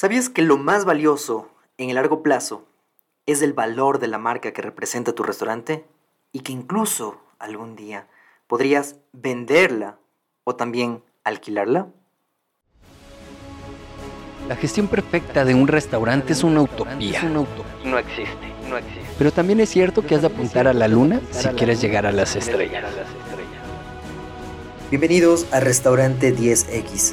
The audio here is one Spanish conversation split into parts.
¿Sabías que lo más valioso en el largo plazo es el valor de la marca que representa tu restaurante? Y que incluso algún día podrías venderla o también alquilarla? La gestión perfecta de un restaurante es una utopía. No existe, no existe. Pero también es cierto que has de apuntar a la luna si quieres llegar a las estrellas. Bienvenidos a Restaurante 10X,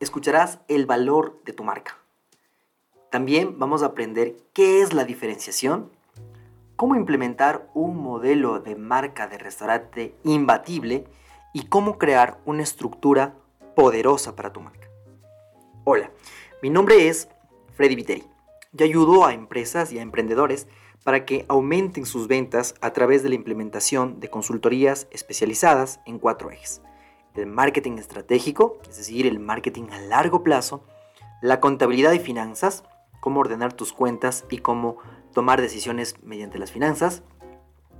escucharás el valor de tu marca. También vamos a aprender qué es la diferenciación, cómo implementar un modelo de marca de restaurante imbatible y cómo crear una estructura poderosa para tu marca. Hola, mi nombre es Freddy Viteri. Yo ayudo a empresas y a emprendedores para que aumenten sus ventas a través de la implementación de consultorías especializadas en cuatro ejes. El marketing estratégico, es decir, el marketing a largo plazo, la contabilidad y finanzas, cómo ordenar tus cuentas y cómo tomar decisiones mediante las finanzas,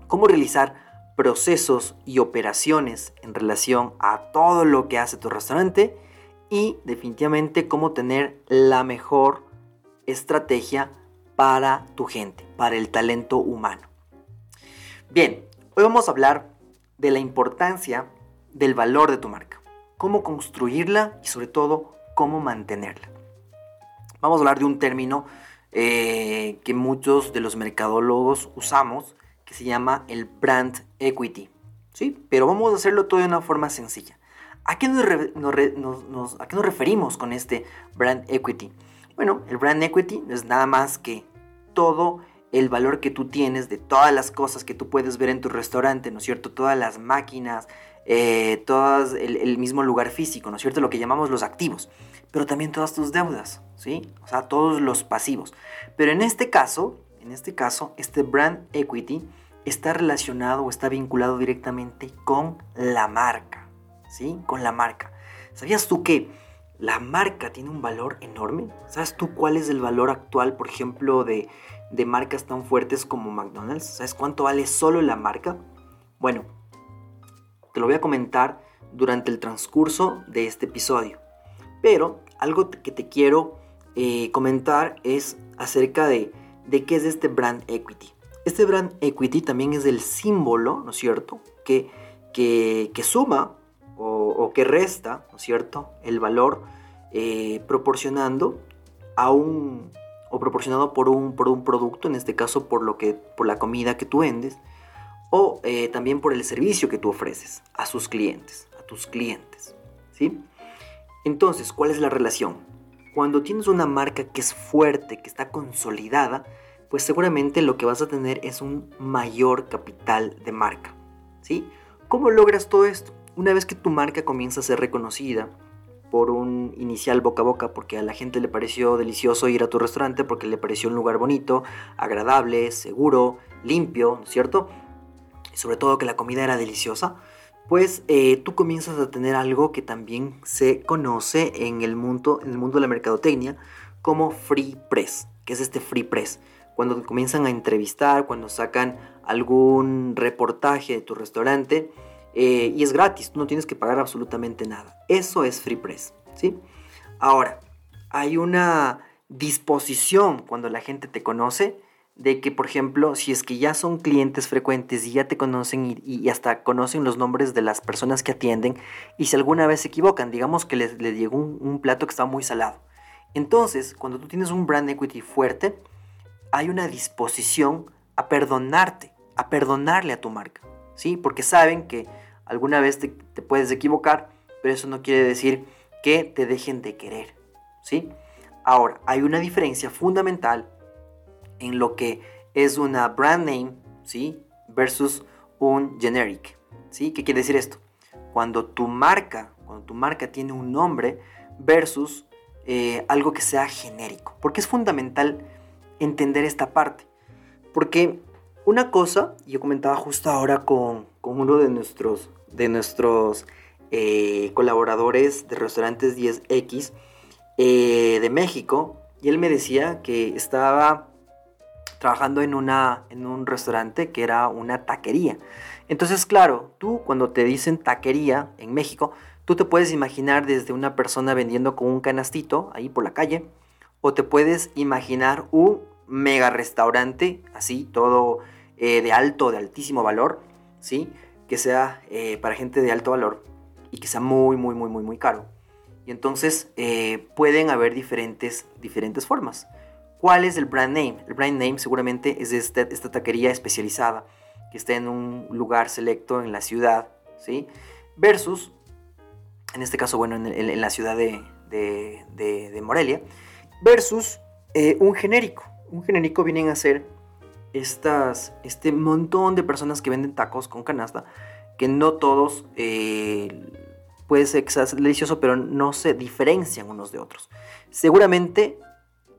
cómo realizar procesos y operaciones en relación a todo lo que hace tu restaurante y definitivamente cómo tener la mejor estrategia para tu gente, para el talento humano. Bien, hoy vamos a hablar de la importancia del valor de tu marca, cómo construirla y sobre todo cómo mantenerla. Vamos a hablar de un término eh, que muchos de los mercadólogos usamos que se llama el brand equity. ¿sí? Pero vamos a hacerlo todo de una forma sencilla. ¿A qué nos, ¿A qué nos referimos con este brand equity? Bueno, el brand equity es nada más que todo el valor que tú tienes de todas las cosas que tú puedes ver en tu restaurante, ¿no es cierto? Todas las máquinas, eh, todo el, el, mismo lugar físico, ¿no es cierto? Lo que llamamos los activos, pero también todas tus deudas, ¿sí? O sea, todos los pasivos. Pero en este caso, en este caso, este brand equity está relacionado o está vinculado directamente con la marca, ¿sí? Con la marca. ¿Sabías tú que la marca tiene un valor enorme? ¿Sabes tú cuál es el valor actual, por ejemplo, de, de marcas tan fuertes como McDonald's? ¿Sabes cuánto vale solo la marca? Bueno, te lo voy a comentar durante el transcurso de este episodio. Pero algo que te quiero eh, comentar es acerca de de qué es este brand equity. Este brand equity también es el símbolo, ¿no es cierto?, que, que, suma o, que resta, ¿no es cierto?, el valor eh, proporcionando a un o proporcionado por un, por un producto, en este caso por, lo que, por la comida que tú vendes, o eh, también por el servicio que tú ofreces a sus clientes, a tus clientes. ¿sí? Entonces, ¿cuál es la relación? Cuando tienes una marca que es fuerte, que está consolidada, pues seguramente lo que vas a tener es un mayor capital de marca. ¿sí? ¿Cómo logras todo esto? Una vez que tu marca comienza a ser reconocida por un inicial boca a boca, porque a la gente le pareció delicioso ir a tu restaurante, porque le pareció un lugar bonito, agradable, seguro, limpio, ¿no es cierto? Sobre todo que la comida era deliciosa, pues eh, tú comienzas a tener algo que también se conoce en el mundo, en el mundo de la mercadotecnia como free press. que es este free press? Cuando comienzan a entrevistar, cuando sacan algún reportaje de tu restaurante eh, y es gratis, tú no tienes que pagar absolutamente nada. Eso es free press, ¿sí? Ahora, hay una disposición cuando la gente te conoce de que, por ejemplo, si es que ya son clientes frecuentes y ya te conocen y, hasta conocen los nombres de las personas que atienden, y si alguna vez se equivocan, digamos que les, llegó un, plato que está muy salado. Entonces, cuando tú tienes un brand equity fuerte, hay una disposición a perdonarte, a perdonarle a tu marca, ¿sí? Porque saben que alguna vez te, te puedes equivocar, pero eso no quiere decir que te dejen de querer, ¿sí? Ahora, hay una diferencia fundamental en lo que es una brand name, ¿sí? Versus un generic, ¿sí? ¿Qué quiere decir esto? Cuando tu marca, cuando tu marca tiene un nombre versus eh, algo que sea genérico. Porque es fundamental entender esta parte. Porque una cosa, yo comentaba justo ahora con, uno de nuestros, de nuestros eh, colaboradores de restaurantes 10X eh, de México, y él me decía que estaba trabajando en, una, en un restaurante que era una taquería. Entonces, claro, tú cuando te dicen taquería en México, tú te puedes imaginar desde una persona vendiendo con un canastito ahí por la calle, o te puedes imaginar un mega restaurante, así, todo eh, de alto, de altísimo valor, ¿sí? Que sea eh, para gente de alto valor y que sea muy, muy, muy, muy, muy caro. Y entonces eh, pueden haber diferentes, diferentes formas. ¿Cuál es el brand name? El brand name seguramente es esta, esta taquería especializada que está en un lugar selecto en la ciudad, ¿sí? Versus, en este caso, bueno, en, la ciudad de, de, de Morelia, versus un genérico un genérico vienen a ser este montón de personas que venden tacos con canasta, que no todos eh, puede ser delicioso, pero no se diferencian unos de otros. Seguramente,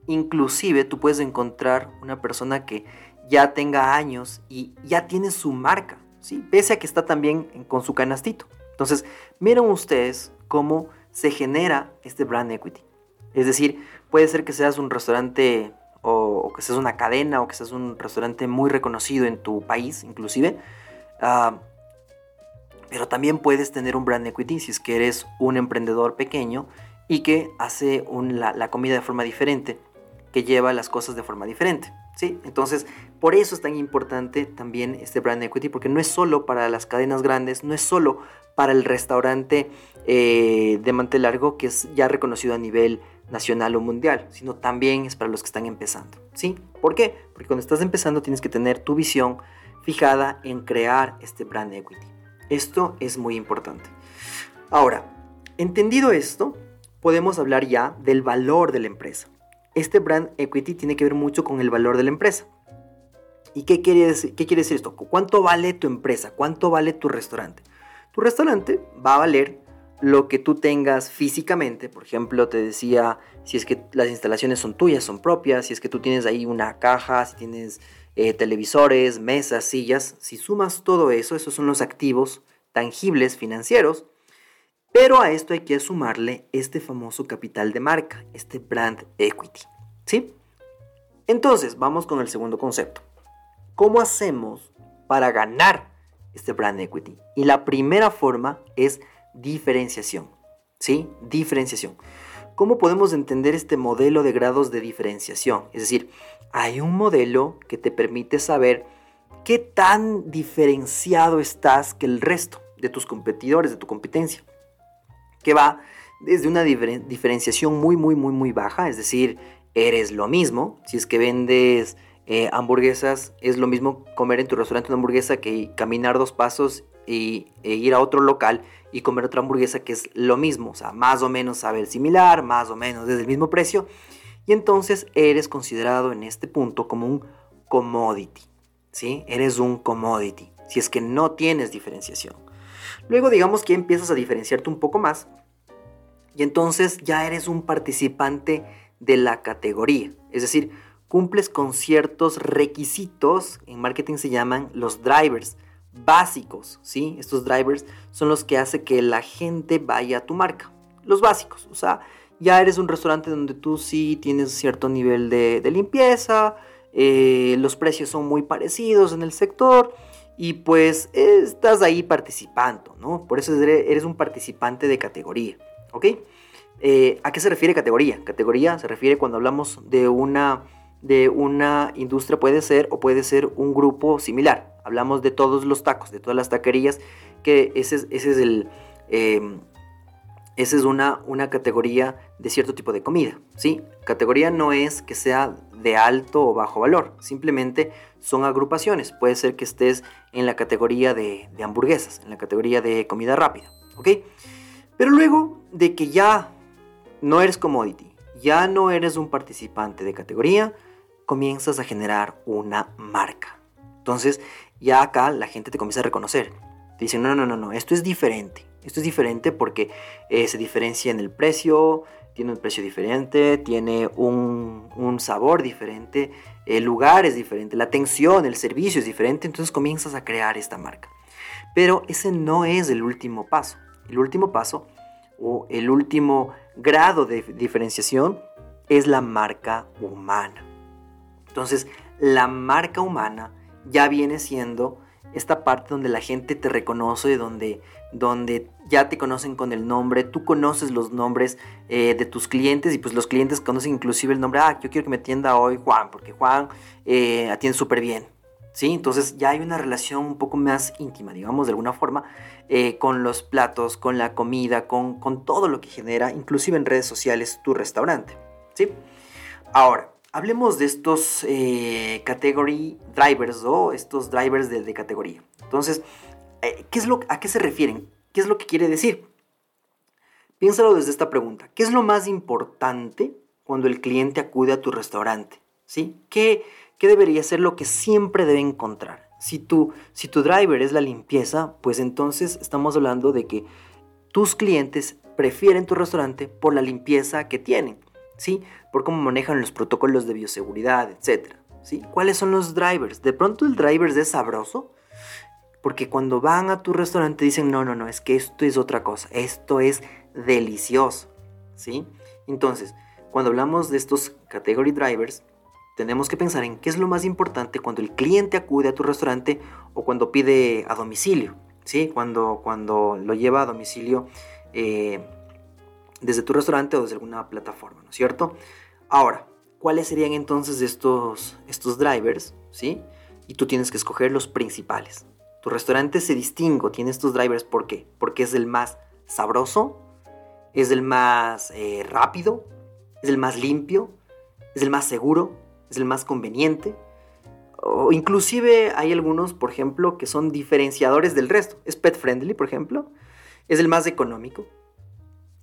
inclusive, tú puedes encontrar una persona que ya tenga años y ya tiene su marca, ¿sí? pese a que está también con su canastito. Entonces, miren ustedes cómo se genera este brand equity. Es decir, puede ser que seas un restaurante o, que seas una cadena o que seas un restaurante muy reconocido en tu país inclusive. Ah, pero también puedes tener un brand equity si es que eres un emprendedor pequeño y que hace la, comida de forma diferente, que lleva las cosas de forma diferente. ¿sí? Entonces, por eso es tan importante también este brand equity, porque no es solo para las cadenas grandes, no es solo para el restaurante eh, de mantel largo que es ya reconocido a nivel nacional o mundial, sino también es para los que están empezando. ¿Sí? ¿Por qué? Porque cuando estás empezando tienes que tener tu visión fijada en crear este brand equity. Esto es muy importante. Ahora, entendido esto, podemos hablar ya del valor de la empresa. Este brand equity tiene que ver mucho con el valor de la empresa. ¿Y qué quiere decir, esto? ¿Cuánto vale tu empresa? ¿Cuánto vale tu restaurante? Tu restaurante va a valer lo que tú tengas físicamente. Por ejemplo, te decía si es que las instalaciones son tuyas, son propias, si es que tú tienes ahí una caja, si tienes eh, televisores, mesas, sillas. Si sumas todo eso, esos son los activos tangibles financieros. Pero a esto hay que sumarle este famoso capital de marca, este brand equity. ¿Sí? Entonces, vamos con el segundo concepto. ¿Cómo hacemos para ganar este brand equity? Y la primera forma es diferenciación. ¿Sí? Diferenciación. ¿Cómo podemos entender este modelo de grados de diferenciación? Es decir, hay un modelo que te permite saber qué tan diferenciado estás que el resto de tus competidores, de tu competencia. Que va desde una diferenciación muy, muy, muy, muy baja, es decir, eres lo mismo. Si es que vendes eh, hamburguesas, es lo mismo comer en tu restaurante una hamburguesa que caminar dos pasos y, e ir a otro local y comer otra hamburguesa que es lo mismo, o sea, más o menos sabe el similar, más o menos desde el mismo precio, y entonces eres considerado en este punto como un commodity, ¿sí? Eres un commodity, si es que no tienes diferenciación. Luego digamos que empiezas a diferenciarte un poco más y entonces ya eres un participante de la categoría, es decir, cumples con ciertos requisitos, en marketing se llaman los drivers, básicos, ¿sí? Estos drivers son los que hacen que la gente vaya a tu marca. Los básicos, o sea, ya eres un restaurante donde tú sí tienes cierto nivel de, limpieza, eh, los precios son muy parecidos en el sector y pues estás ahí participando, ¿no? Por eso eres un participante de categoría, ¿ok? Eh, ¿A qué se refiere categoría? Categoría se refiere cuando hablamos de una, de una industria, puede ser o puede ser un grupo similar. Hablamos de todos los tacos, de todas las taquerías, que ese es, ese es el... Em, esa es una, una categoría de cierto tipo de comida, ¿sí? Categoría no es que sea de alto o bajo valor, simplemente son agrupaciones. Puede ser que estés en la categoría de, de hamburguesas, en la categoría de comida rápida. Pero luego de que ya no eres commodity, ya no eres un participante de categoría, comienzas a generar una marca. Entonces, ya acá la gente te comienza a reconocer. Te dicen, no, no, no, no, esto es diferente. Esto es diferente porque eh, se diferencia en el precio, tiene un precio diferente, tiene un, un sabor diferente, el lugar es diferente, la atención, el servicio es diferente, entonces comienzas a crear esta marca. Pero ese no es el último paso. El último paso o el último grado de diferenciación es la marca humana. Entonces, la marca humana ya viene siendo esta parte donde la gente te reconoce, donde, donde ya te conocen con el nombre, tú conoces los nombres eh, de tus clientes y pues los clientes conocen inclusive el nombre, ah, yo quiero que me atienda hoy Juan, porque Juan eh, atiende súper bien. ¿Sí? Entonces ya hay una relación un poco más íntima, digamos, de alguna forma, eh, con los platos, con la comida, con, con todo lo que genera, inclusive en redes sociales, tu restaurante. ¿Sí? Ahora, hablemos de estos eh, category drivers o estos drivers de, categoría. Entonces, eh, ¿qué es lo, ¿a qué se refieren? ¿Qué es lo que quiere decir? Piénsalo desde esta pregunta. ¿Qué es lo más importante cuando el cliente acude a tu restaurante? ¿Sí? ¿Qué, qué debería ser lo que siempre debe encontrar? Si tu, si tu driver es la limpieza, pues entonces estamos hablando de que tus clientes prefieren tu restaurante por la limpieza que tienen. ¿Sí? Por cómo manejan los protocolos de bioseguridad, etc. ¿sí? ¿Cuáles son los drivers? De pronto el driver es sabroso, porque cuando van a tu restaurante dicen, no, no, no, es que esto es otra cosa, esto es delicioso, ¿sí? Entonces, cuando hablamos de estos category drivers, tenemos que pensar en qué es lo más importante cuando el cliente acude a tu restaurante o cuando pide a domicilio, ¿sí? Cuando, cuando lo lleva a domicilio eh, desde tu restaurante o desde alguna plataforma, ¿no es cierto? Ahora, ¿cuáles serían entonces estos, estos drivers? ¿Sí? Y tú tienes que escoger los principales. Tu restaurante se distingue, tiene estos drivers, ¿por qué? Porque es el más sabroso, es el más eh, rápido, es el más limpio, es el más seguro, es el más conveniente. O inclusive hay algunos, por ejemplo, que son diferenciadores del resto. Es pet friendly, por ejemplo. Es el más económico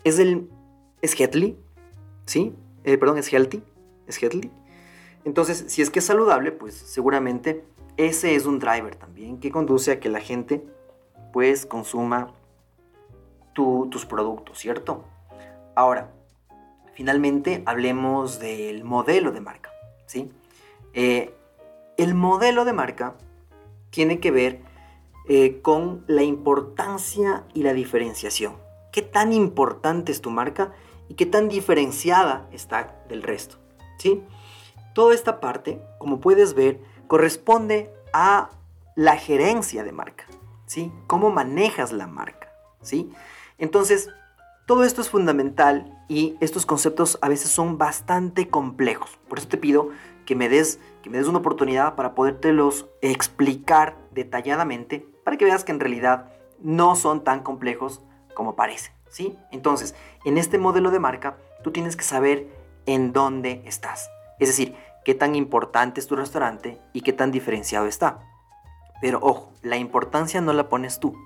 es el... es healthy, ¿sí? Eh, perdón, es healthy, es healthy. Entonces, si es que es saludable, pues seguramente ese es un driver también que conduce a que la gente pues consuma tus productos, ¿cierto? Ahora, finalmente hablemos del modelo de marca, ¿sí? Eh, el modelo de marca tiene que ver eh, con la importancia y la diferenciación qué tan importante es tu marca y qué tan diferenciada está del resto. ¿sí? Toda esta parte, como puedes ver, corresponde a la gerencia de marca. ¿sí? Cómo manejas la marca. ¿sí? Entonces, todo esto es fundamental y estos conceptos a veces son bastante complejos. Por eso te pido que me des, que me des una oportunidad para podértelos explicar detalladamente para que veas que en realidad no son tan complejos como parece, ¿sí? Entonces, en este modelo de marca, tú tienes que saber en dónde estás. Es decir, qué tan importante es tu restaurante y qué tan diferenciado está. Pero ojo, la importancia no la pones tú,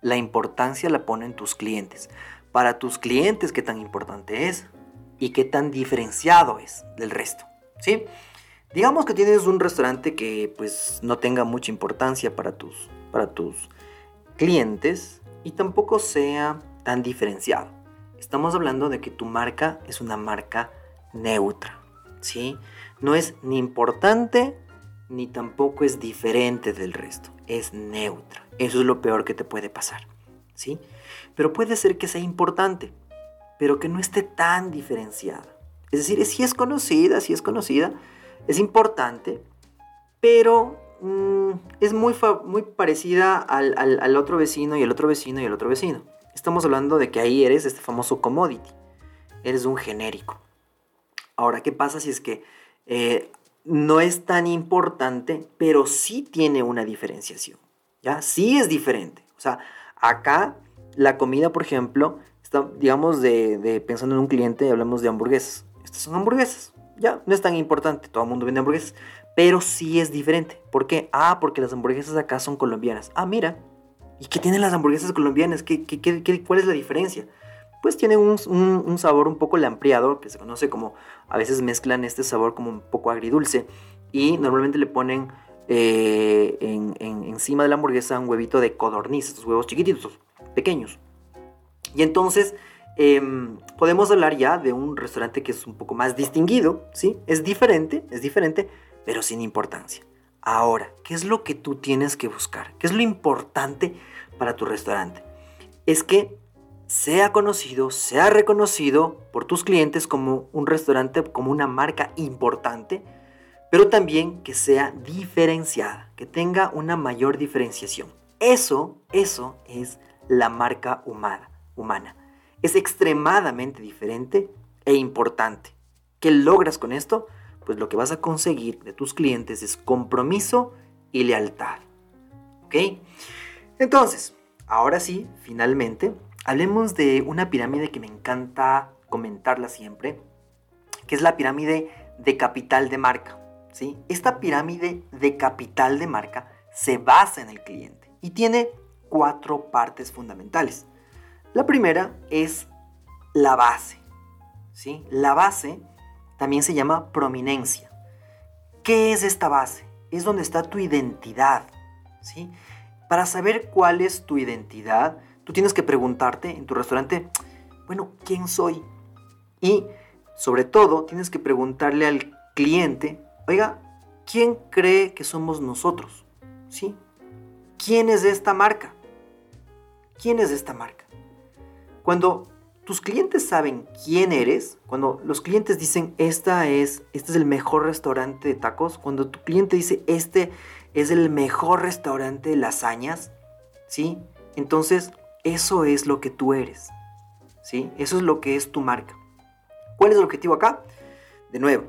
la importancia la ponen tus clientes. Para tus clientes, qué tan importante es y qué tan diferenciado es del resto, ¿sí? Digamos que tienes un restaurante que pues no tenga mucha importancia para tus, para tus clientes, y tampoco sea tan diferenciado. Estamos hablando de que tu marca es una marca neutra, ¿sí? No es ni importante ni tampoco es diferente del resto, es neutra. Eso es lo peor que te puede pasar, ¿sí? Pero puede ser que sea importante, pero que no esté tan diferenciada. Es decir, si es conocida, si es conocida, es importante, pero Mm, es muy, muy parecida al, otro vecino y el otro vecino y el otro vecino. Estamos hablando de que ahí eres este famoso commodity. Eres un genérico. Ahora, ¿qué pasa si es que eh, no es tan importante, pero sí tiene una diferenciación? ¿Ya? Sí es diferente. O sea, acá la comida, por ejemplo, está, digamos, de, de pensando en un cliente, hablamos de hamburguesas. Estas son hamburguesas. Ya, no es tan importante. Todo el mundo vende hamburguesas pero sí es diferente. ¿Por qué? Ah, porque las hamburguesas acá son colombianas. Ah, mira. ¿Y qué tienen las hamburguesas colombianas? ¿Qué, qué, cuál es la diferencia? Pues tienen un, sabor un poco lampriado, que se conoce como, a veces mezclan este sabor como un poco agridulce, y normalmente le ponen eh, encima de la hamburguesa un huevito de codorniz, estos huevos chiquititos, pequeños. Y entonces em, podemos hablar ya de un restaurante que es un poco más distinguido, ¿sí? Es diferente, es diferente, pero sin importancia. Ahora, ¿qué es lo que tú tienes que buscar? ¿Qué es lo importante para tu restaurante? Es que sea conocido, sea reconocido por tus clientes como un restaurante, como una marca importante, pero también que sea diferenciada, que tenga una mayor diferenciación. Eso, eso es la marca humana. humana. Es extremadamente diferente e importante. ¿Qué logras con esto? Pues lo que vas a conseguir de tus clientes es compromiso y lealtad. ¿Ok? Entonces, ahora sí, finalmente, hablemos de una pirámide que me encanta comentarla siempre, que es la pirámide de capital de marca. ¿sí? Esta pirámide de capital de marca se basa en el cliente y tiene cuatro partes fundamentales. La primera es la base. ¿sí? La base también se llama prominencia. ¿Qué es esta base? Es donde está tu identidad. ¿sí? Para saber cuál es tu identidad, Tú tienes que preguntarte en tu restaurante, bueno, ¿quién soy? Y sobre todo tienes que preguntarle al cliente, oiga, ¿quién cree que somos nosotros? ¿Sí? ¿Quién es esta marca? ¿Quién es esta marca? Cuando tus clientes saben quién eres, cuando los clientes dicen, esta es, este es el mejor restaurante de tacos, cuando tu cliente dice, este es el mejor restaurante de lasañas, ¿sí? Entonces eso es lo que tú eres. ¿Sí? Eso es lo que es tu marca. ¿Cuál es el objetivo acá? De nuevo,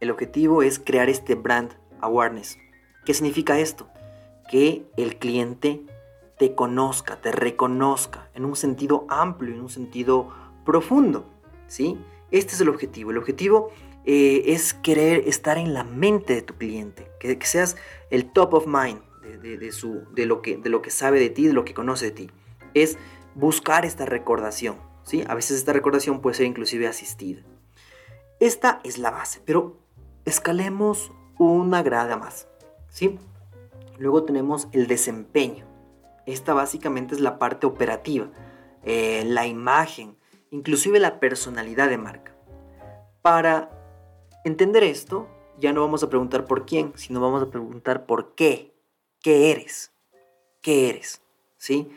el objetivo es crear este brand awareness. ¿Qué significa esto? Que el cliente te conozca, te reconozca en un sentido amplio, en un sentido profundo. ¿sí? Este es el objetivo. El objetivo eh, es querer estar en la mente de tu cliente, que, seas el top of mind de, lo que, de lo que sabe de ti, de lo que conoce de ti es buscar esta recordación. ¿sí? A veces esta recordación puede ser inclusive asistida. Esta es la base, pero escalemos una grada más. ¿sí? Luego tenemos el desempeño. Esta básicamente es la parte operativa, eh, la imagen, inclusive la personalidad de marca. Para entender esto, ya no vamos a preguntar por quién, sino vamos a preguntar por qué. ¿Qué eres? ¿Qué eres? ¿Sí?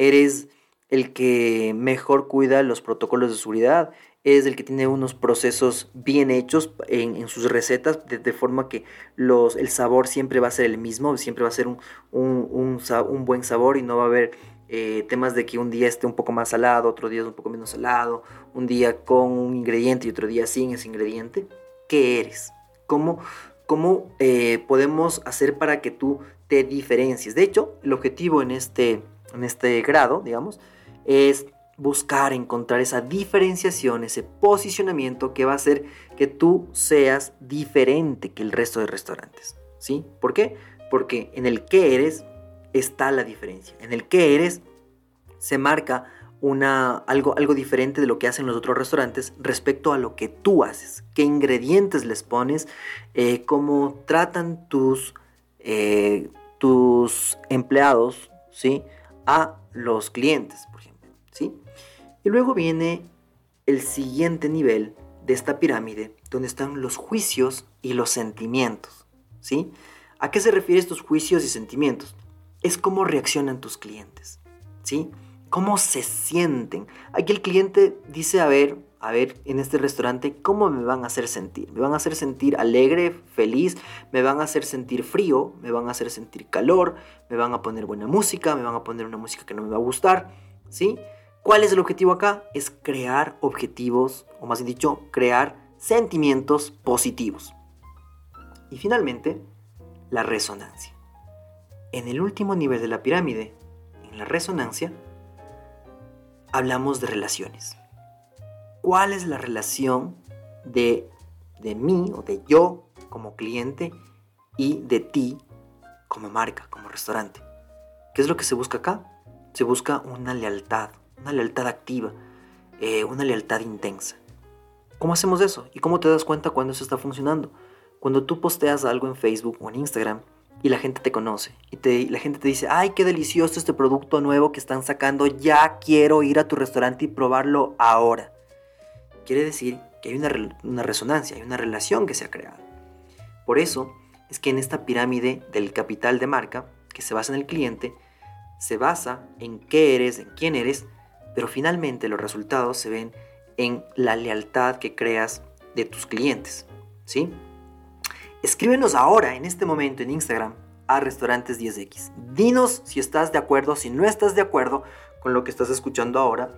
eres el que mejor cuida los protocolos de seguridad, es el que tiene unos procesos bien hechos en, sus recetas, de, forma que los, el sabor siempre va a ser el mismo, siempre va a ser un, un, buen sabor y no va a haber eh, temas de que un día esté un poco más salado, otro día es un poco menos salado, un día con un ingrediente y otro día sin ese ingrediente. ¿Qué eres? ¿Cómo, cómo eh, podemos hacer para que tú te diferencies? De hecho, el objetivo en este en este grado, digamos, es buscar encontrar esa diferenciación, ese posicionamiento que va a hacer que tú seas diferente que el resto de restaurantes. ¿Sí? ¿Por qué? Porque en el que eres está la diferencia. En el que eres se marca una, algo, algo diferente de lo que hacen los otros restaurantes respecto a lo que tú haces. ¿Qué ingredientes les pones? Eh, ¿Cómo tratan tus, eh, tus empleados? ¿Sí? a los clientes, por ejemplo. ¿sí? Y luego viene el siguiente nivel de esta pirámide, donde están los juicios y los sentimientos. ¿sí? ¿A qué se refieren estos juicios y sentimientos? Es cómo reaccionan tus clientes. ¿sí? ¿Cómo se sienten? Aquí el cliente dice, a ver, a ver, en este restaurante, ¿cómo me van a hacer sentir? ¿Me van a hacer sentir alegre, feliz? ¿Me van a hacer sentir frío? ¿Me van a hacer sentir calor? ¿Me van a poner buena música? ¿Me van a poner una música que no me va a gustar? ¿Sí? ¿Cuál es el objetivo acá? Es crear objetivos, o más dicho, crear sentimientos positivos. Y finalmente, la resonancia. En el último nivel de la pirámide, en la resonancia, hablamos de relaciones cuál es la relación de, de mí o de yo como cliente y de ti como marca, como restaurante. ¿Qué es lo que se busca acá? Se busca una lealtad, una lealtad activa, eh, una lealtad intensa. ¿Cómo hacemos eso? ¿Y cómo te das cuenta cuando eso está funcionando? Cuando tú posteas algo en Facebook o en Instagram y la gente te conoce y la gente te dice, ay, qué delicioso este producto nuevo que están sacando, ya quiero ir a tu restaurante y probarlo ahora. Quiere decir que hay una, una resonancia, hay una relación que se ha creado. Por eso es que en esta pirámide del capital de marca, que se basa en el cliente, se basa en qué eres, en quién eres, pero finalmente los resultados se ven en la lealtad que creas de tus clientes, ¿sí? Escríbenos ahora, en este momento, en Instagram, a Restaurantes 10X. Dinos si estás de acuerdo, si no estás de acuerdo con lo que estás escuchando ahora.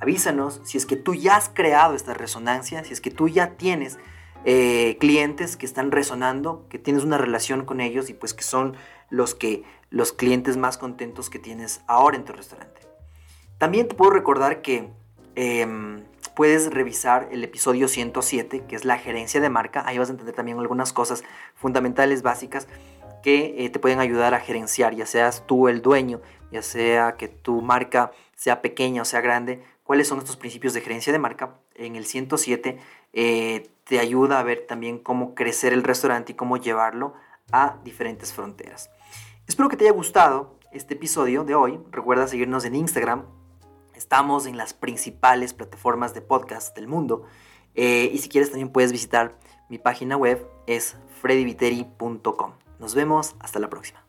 Avísanos si es que tú ya has creado esta resonancia, si es que tú ya tienes eh, clientes que están resonando, que tienes una relación con ellos y pues que son los, que, los clientes más contentos que tienes ahora en tu restaurante. También te puedo recordar que em, puedes revisar el episodio 107, que es la gerencia de marca. Ahí vas a entender también algunas cosas fundamentales, básicas, que eh, te pueden ayudar a gerenciar, ya seas tú el dueño, ya sea que tu marca sea pequeña o sea grande. ¿Cuáles son estos principios de gerencia de marca? En el 107 eh, te ayuda a ver también cómo crecer el restaurante y cómo llevarlo a diferentes fronteras. Espero que te haya gustado este episodio de hoy. Recuerda seguirnos en Instagram Estamos en las principales plataformas de podcast del mundo. Eh, y si quieres también puedes visitar mi página web, es freddyviteri.com. Nos vemos, hasta la próxima.